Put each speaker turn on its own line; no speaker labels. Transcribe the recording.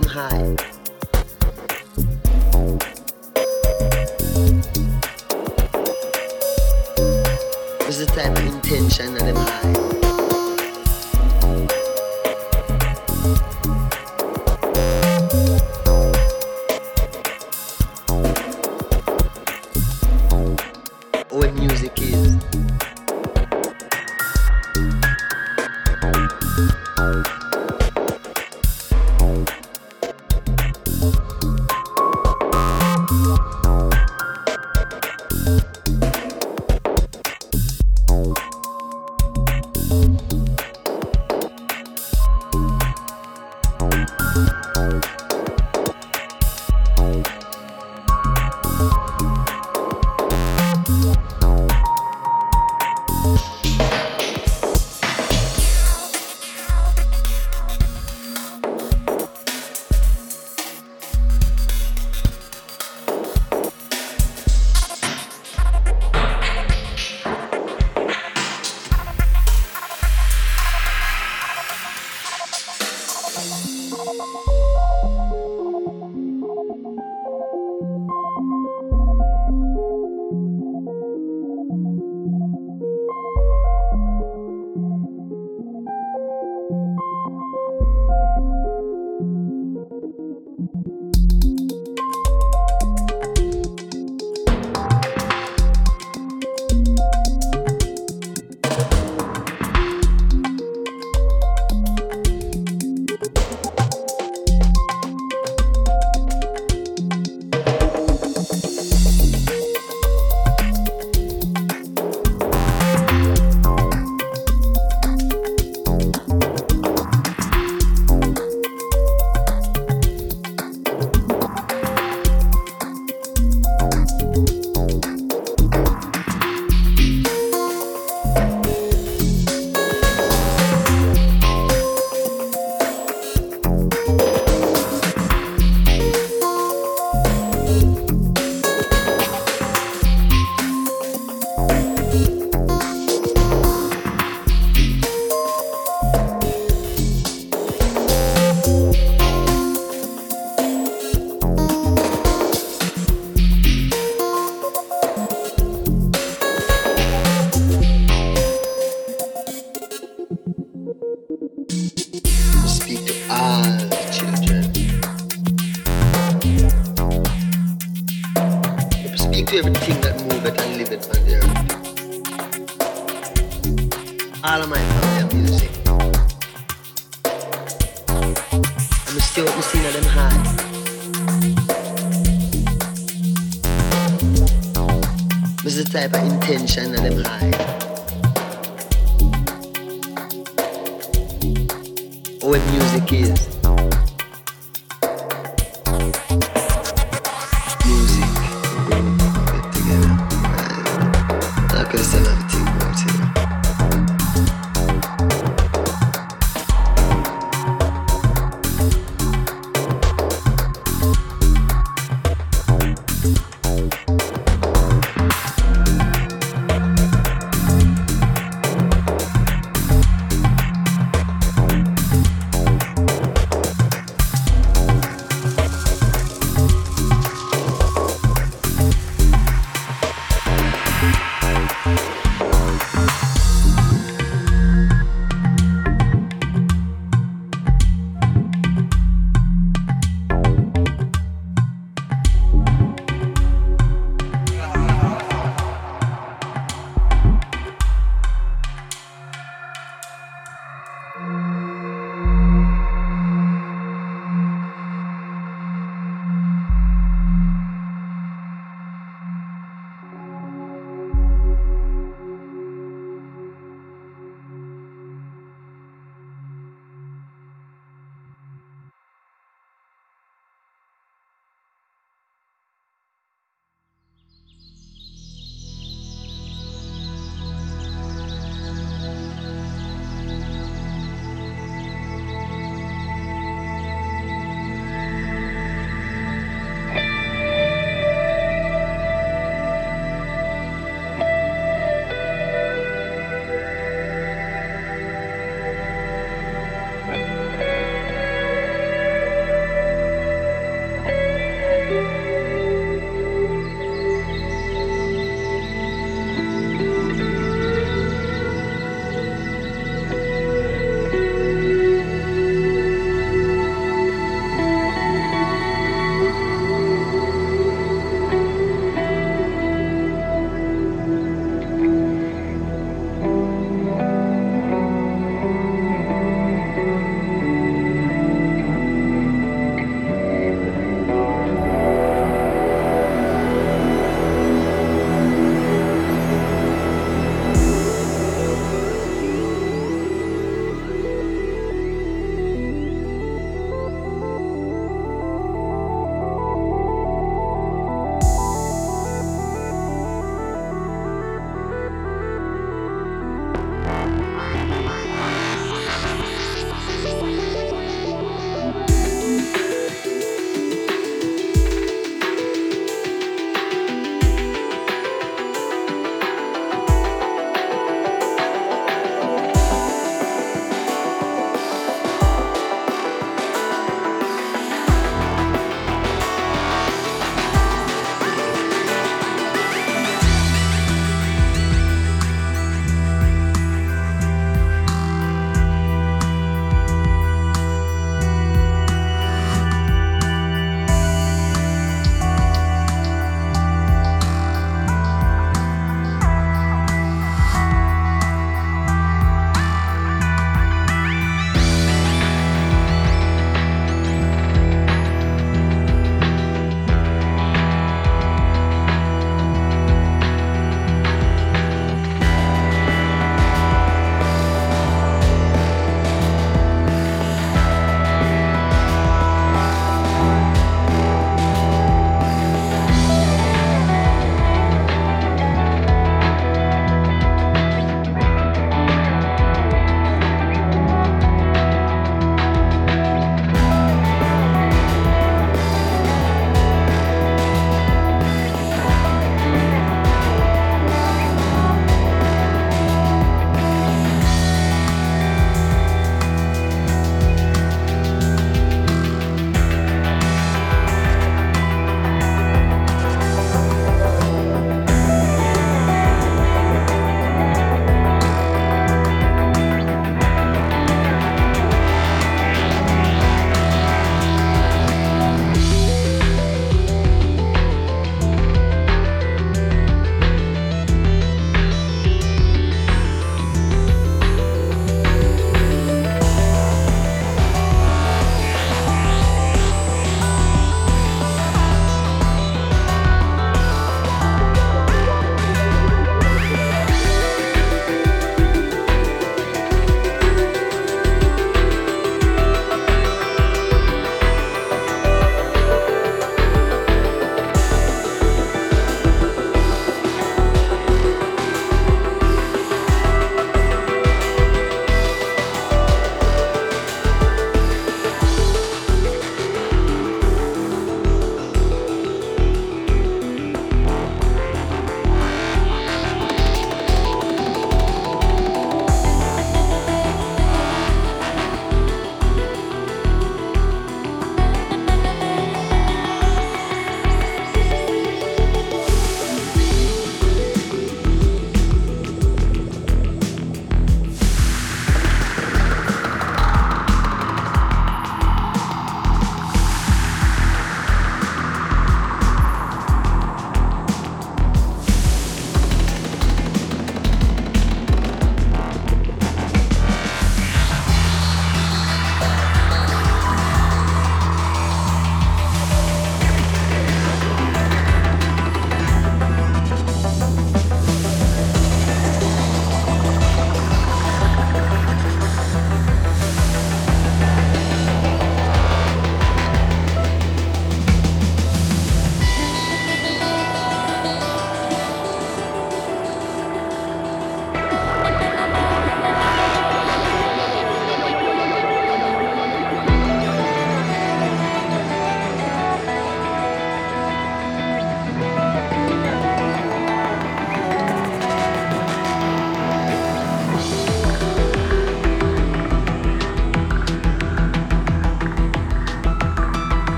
Them high.